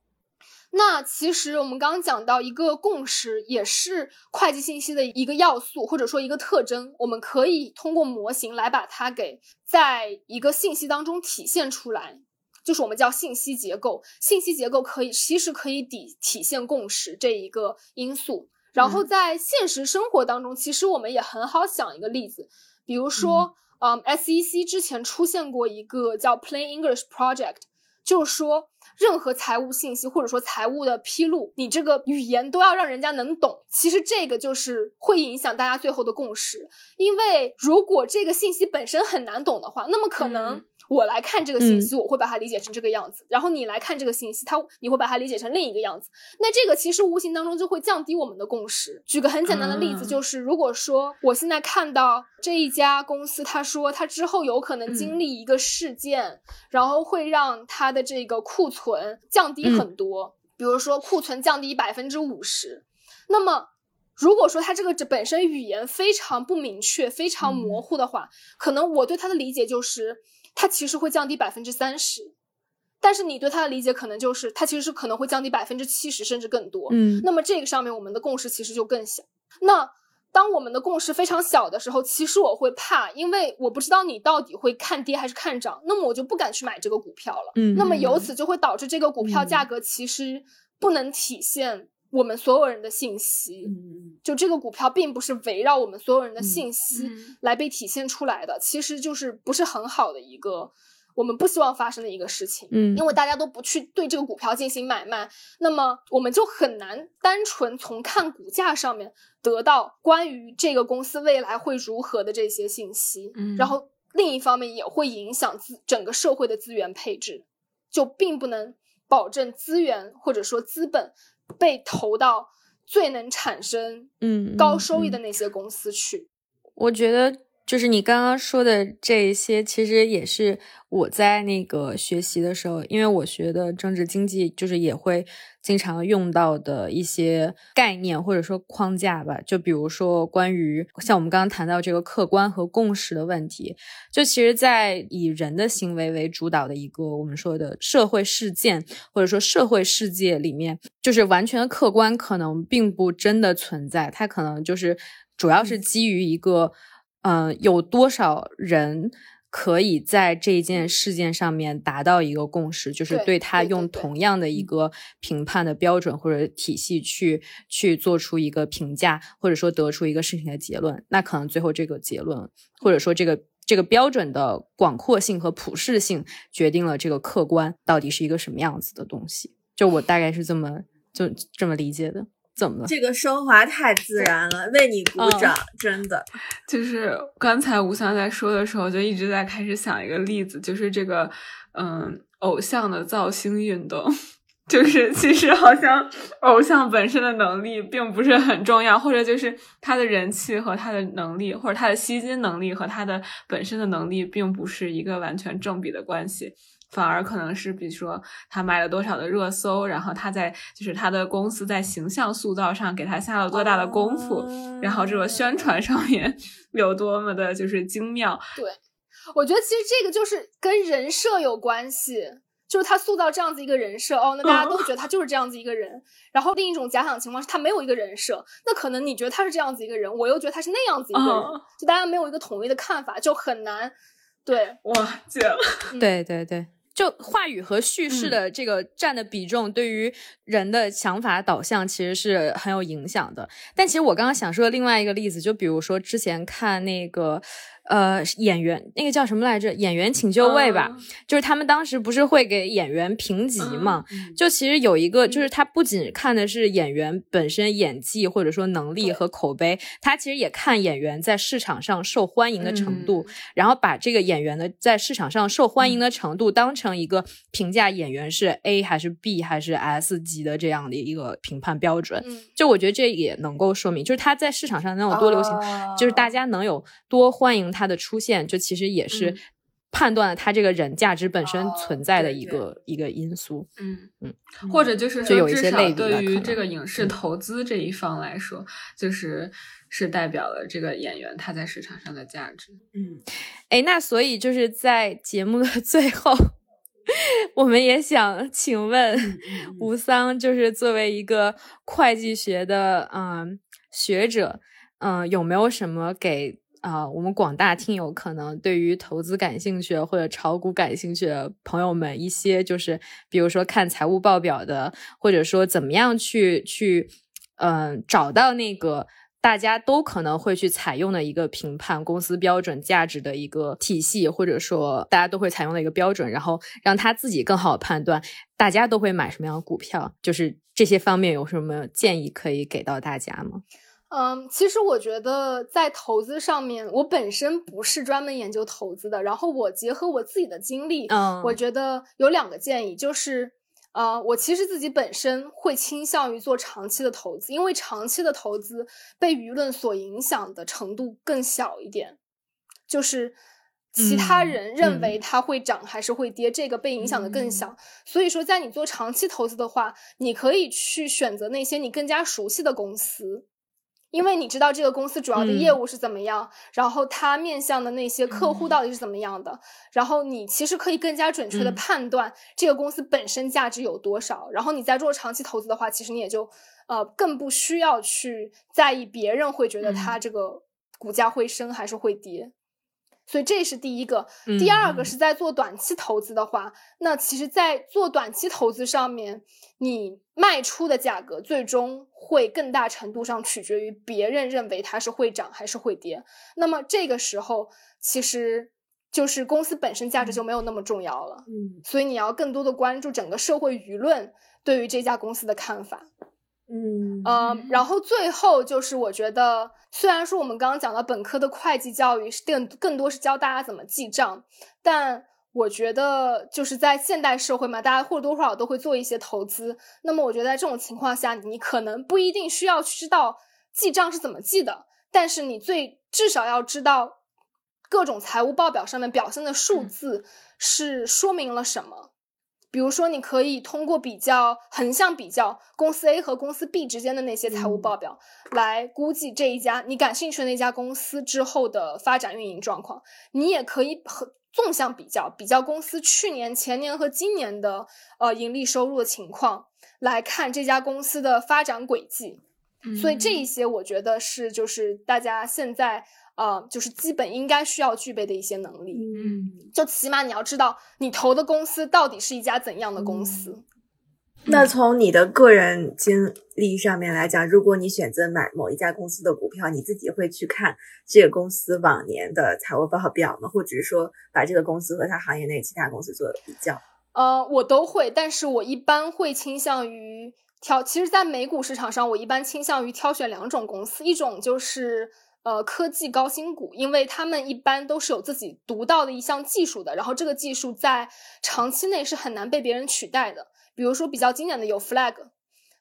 那其实我们刚刚讲到一个共识，也是会计信息的一个要素，或者说一个特征，我们可以通过模型来把它给在一个信息当中体现出来。就是我们叫信息结构。信息结构可以其实可以体体现共识这一个因素。然后在现实生活当中，其实我们也很好想一个例子，比如说，嗯，SEC 之前出现过一个叫 Plain English Project，就是说。任何财务信息或者说财务的披露，你这个语言都要让人家能懂。其实这个就是会影响大家最后的共识，因为如果这个信息本身很难懂的话，那么可能。我来看这个信息，我会把它理解成这个样子。然后你来看这个信息，它你会把它理解成另一个样子。那这个其实无形当中就会降低我们的共识。举个很简单的例子，就是如果说我现在看到这一家公司，他说他之后有可能经历一个事件，然后会让他的这个库存降低很多，比如说库存降低百分之五十。那么如果说他这个这本身语言非常不明确、非常模糊的话，可能我对他的理解就是。它其实会降低百分之三十，但是你对它的理解可能就是它其实是可能会降低百分之七十甚至更多。嗯，那么这个上面我们的共识其实就更小。那当我们的共识非常小的时候，其实我会怕，因为我不知道你到底会看跌还是看涨，那么我就不敢去买这个股票了。嗯，那么由此就会导致这个股票价格其实不能体现。我们所有人的信息，就这个股票并不是围绕我们所有人的信息来被体现出来的，其实就是不是很好的一个我们不希望发生的一个事情。嗯，因为大家都不去对这个股票进行买卖，那么我们就很难单纯从看股价上面得到关于这个公司未来会如何的这些信息。嗯，然后另一方面也会影响资整个社会的资源配置，就并不能保证资源或者说资本。被投到最能产生嗯高收益的那些公司去，我觉得就是你刚刚说的这些，其实也是我在那个学习的时候，因为我学的政治经济，就是也会。经常用到的一些概念或者说框架吧，就比如说关于像我们刚刚谈到这个客观和共识的问题，就其实，在以人的行为为主导的一个我们说的社会事件或者说社会世界里面，就是完全客观可能并不真的存在，它可能就是主要是基于一个，嗯，有多少人。可以在这件事件上面达到一个共识，就是对他用同样的一个评判的标准或者体系去去做出一个评价，或者说得出一个事情的结论。那可能最后这个结论或者说这个这个标准的广阔性和普适性，决定了这个客观到底是一个什么样子的东西。就我大概是这么就这么理解的。怎么了？这个升华太自然了，为你鼓掌！真的，就是刚才吴翔在说的时候，就一直在开始想一个例子，就是这个，嗯，偶像的造星运动，就是其实好像偶像本身的能力并不是很重要，或者就是他的人气和他的能力，或者他的吸金能力和他的本身的能力，并不是一个完全正比的关系。反而可能是，比如说他买了多少的热搜，然后他在就是他的公司在形象塑造上给他下了多大的功夫，然后这个宣传上面 有多么的就是精妙。对，我觉得其实这个就是跟人设有关系，就是他塑造这样子一个人设，哦，那大家都觉得他就是这样子一个人。然后另一种假想情况是他没有一个人设，那可能你觉得他是这样子一个人，我又觉得他是那样子一个人，就大家没有一个统一的看法，就很难。对，哇，绝了！对对对。就话语和叙事的这个占的比重，对于人的想法导向其实是很有影响的。但其实我刚刚想说的另外一个例子，就比如说之前看那个。呃，演员那个叫什么来着？演员请就位吧，就是他们当时不是会给演员评级嘛？就其实有一个，就是他不仅看的是演员本身演技或者说能力和口碑，他其实也看演员在市场上受欢迎的程度，然后把这个演员的在市场上受欢迎的程度当成一个评价演员是 A 还是 B 还是 S 级的这样的一个评判标准。就我觉得这也能够说明，就是他在市场上能有多流行，就是大家能有多欢迎他。他的出现，就其实也是判断了他这个人价值本身存在的一个一个因素。嗯嗯，或者就是就有一些类对于这个影视投资这一方来说，就是是代表了这个演员他在市场上的价值。嗯，哎，那所以就是在节目的 最后，我们也想请问 吴桑，就是作为一个会计学的嗯学者，嗯，有没有什么给啊，我们广大听友可能对于投资感兴趣或者炒股感兴趣的朋友们，一些就是比如说看财务报表的，或者说怎么样去去嗯找到那个。大家都可能会去采用的一个评判公司标准价值的一个体系，或者说大家都会采用的一个标准，然后让他自己更好判断大家都会买什么样的股票。就是这些方面有什么建议可以给到大家吗？嗯，其实我觉得在投资上面，我本身不是专门研究投资的，然后我结合我自己的经历，嗯，我觉得有两个建议，就是。呃，我其实自己本身会倾向于做长期的投资，因为长期的投资被舆论所影响的程度更小一点，就是其他人认为它会涨还是会跌，这个被影响的更小。所以说，在你做长期投资的话，你可以去选择那些你更加熟悉的公司。因为你知道这个公司主要的业务是怎么样，然后它面向的那些客户到底是怎么样的，然后你其实可以更加准确的判断这个公司本身价值有多少。然后你在做长期投资的话，其实你也就呃更不需要去在意别人会觉得它这个股价会升还是会跌。所以这是第一个，第二个是在做短期投资的话，那其实，在做短期投资上面，你卖出的价格最终会更大程度上取决于别人认为它是会涨还是会跌。那么这个时候，其实就是公司本身价值就没有那么重要了。嗯，所以你要更多的关注整个社会舆论对于这家公司的看法。嗯呃，然后最后就是我觉得，虽然说我们刚刚讲到本科的会计教育是更更多是教大家怎么记账，但我觉得就是在现代社会嘛，大家或多或少都会做一些投资。那么我觉得在这种情况下，你可能不一定需要知道记账是怎么记的，但是你最至少要知道各种财务报表上面表现的数字是说明了什么。比如说，你可以通过比较横向比较公司 A 和公司 B 之间的那些财务报表，来估计这一家你感兴趣的那家公司之后的发展运营状况。你也可以和纵向比较，比较公司去年、前年和今年的呃盈利收入的情况，来看这家公司的发展轨迹。所以这一些，我觉得是就是大家现在。啊，就是基本应该需要具备的一些能力，嗯，就起码你要知道你投的公司到底是一家怎样的公司。那从你的个人经历上面来讲，如果你选择买某一家公司的股票，你自己会去看这个公司往年的财务报表吗？或者是说把这个公司和它行业内其他公司做比较？呃，我都会，但是我一般会倾向于挑。其实，在美股市场上，我一般倾向于挑选两种公司，一种就是。呃，科技高新股，因为他们一般都是有自己独到的一项技术的，然后这个技术在长期内是很难被别人取代的。比如说比较经典的有 Flag，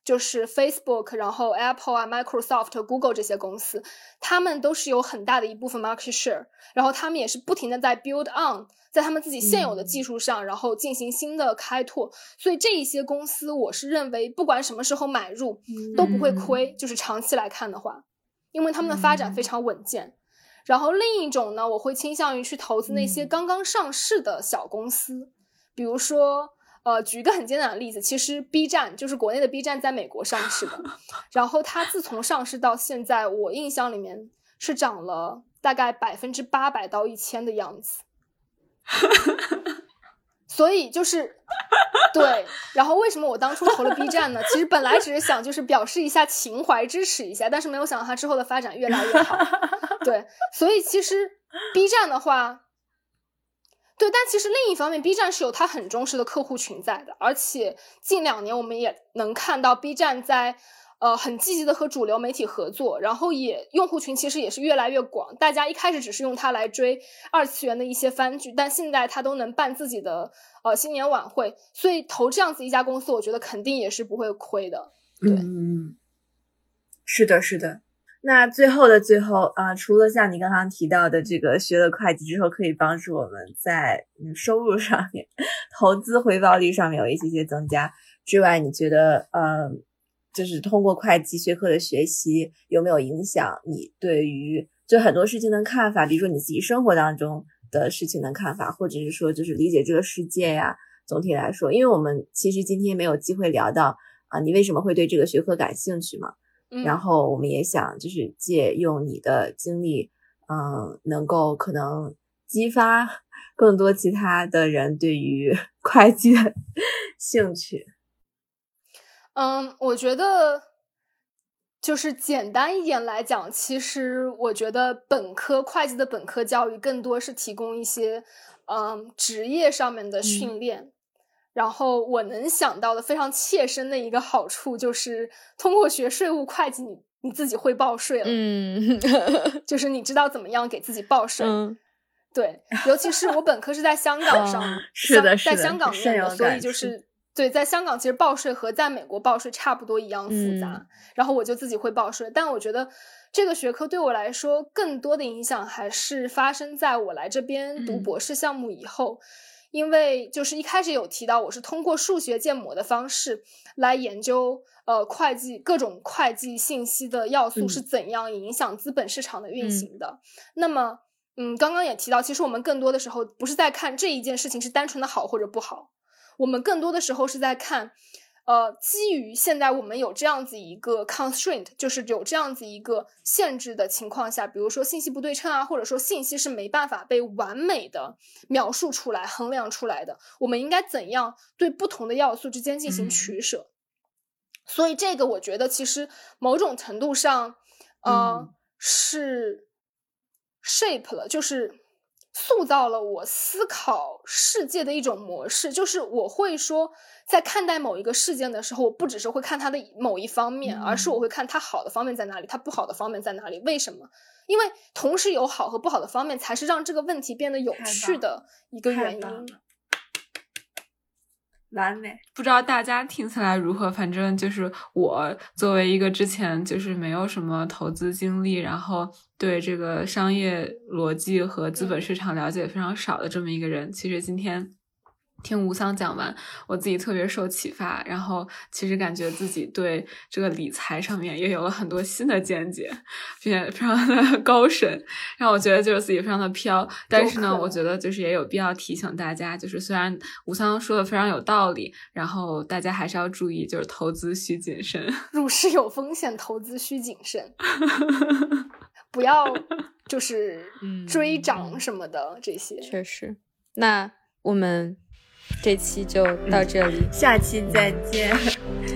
就是 Facebook，然后 Apple 啊、Microsoft、Google 这些公司，他们都是有很大的一部分 market share，然后他们也是不停的在 build on，在他们自己现有的技术上，然后进行新的开拓。所以这一些公司，我是认为不管什么时候买入都不会亏，就是长期来看的话。因为他们的发展非常稳健，然后另一种呢，我会倾向于去投资那些刚刚上市的小公司，比如说，呃，举一个很简单的例子，其实 B 站就是国内的 B 站在美国上市的，然后它自从上市到现在，我印象里面是涨了大概百分之八百到一千的样子。所以就是对，然后为什么我当初投了 B 站呢？其实本来只是想就是表示一下情怀，支持一下，但是没有想到它之后的发展越来越好。对，所以其实 B 站的话，对，但其实另一方面，B 站是有它很忠实的客户群在的，而且近两年我们也能看到 B 站在。呃，很积极的和主流媒体合作，然后也用户群其实也是越来越广。大家一开始只是用它来追二次元的一些番剧，但现在它都能办自己的呃新年晚会，所以投这样子一家公司，我觉得肯定也是不会亏的。对，嗯，是的，是的。那最后的最后啊，除了像你刚刚提到的这个学了会计之后可以帮助我们在收入上面、投资回报率上面有一些些增加之外，你觉得呃？就是通过会计学科的学习，有没有影响你对于就很多事情的看法？比如说你自己生活当中的事情的看法，或者是说就是理解这个世界呀。总体来说，因为我们其实今天没有机会聊到啊，你为什么会对这个学科感兴趣嘛？然后我们也想就是借用你的经历，嗯，能够可能激发更多其他的人对于 会计的兴趣。嗯，我觉得就是简单一点来讲，其实我觉得本科会计的本科教育更多是提供一些嗯职业上面的训练。然后我能想到的非常切身的一个好处，就是通过学税务会计，你你自己会报税了。嗯，就是你知道怎么样给自己报 税。嗯，对，尤其是我本科是在香 港上，是的，在香港念的，所以就是对，在香港其实报税和在美国报税差不多一样复杂。然后我就自己会报税，但我觉得这个学科对我来说更多的影响还是发生在我来这边读博士项目以后。因为就是一开始有提到，我是通过数学建模的方式来研究，呃，会计各种会计信息的要素是怎样影响资本市场的运行的。那么，嗯，刚刚也提到，其实我们更多的时候不是在看这一件事情是单纯的好或者不好，我们更多的时候是在看。呃，基于现在我们有这样子一个 constraint，就是有这样子一个限制的情况下，比如说信息不对称啊，或者说信息是没办法被完美的描述出来、衡量出来的，我们应该怎样对不同的要素之间进行取舍？所以这个我觉得其实某种程度上，呃，是 shape 了，就是塑造了我思考世界的一种模式，就是我会说。在看待某一个事件的时候，我不只是会看它的某一方面，而是我会看它好的方面在哪里，它不好的方面在哪里。为什么？因为同时有好和不好的方面，才是让这个问题变得有趣的一个原因。完美。不知道大家听起来如何？反正就是我作为一个之前就是没有什么投资经历，然后对这个商业逻辑和资本市场了解非常少的这么一个人，其实今天。听吴桑讲完，我自己特别受启发，然后其实感觉自己对这个理财上面也有了很多新的见解，并且非常的 高深，让我觉得就是自己非常的飘。但是呢，我觉得就是也有必要提醒大家，就是虽然吴桑说的非常有道理，然后大家还是要注意，就是投资需谨慎，入市有风险，投资需谨慎，不要就是追涨什么的这些。确实，那我们。这期就到这里，下期再见，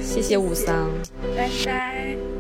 谢谢武桑，拜拜。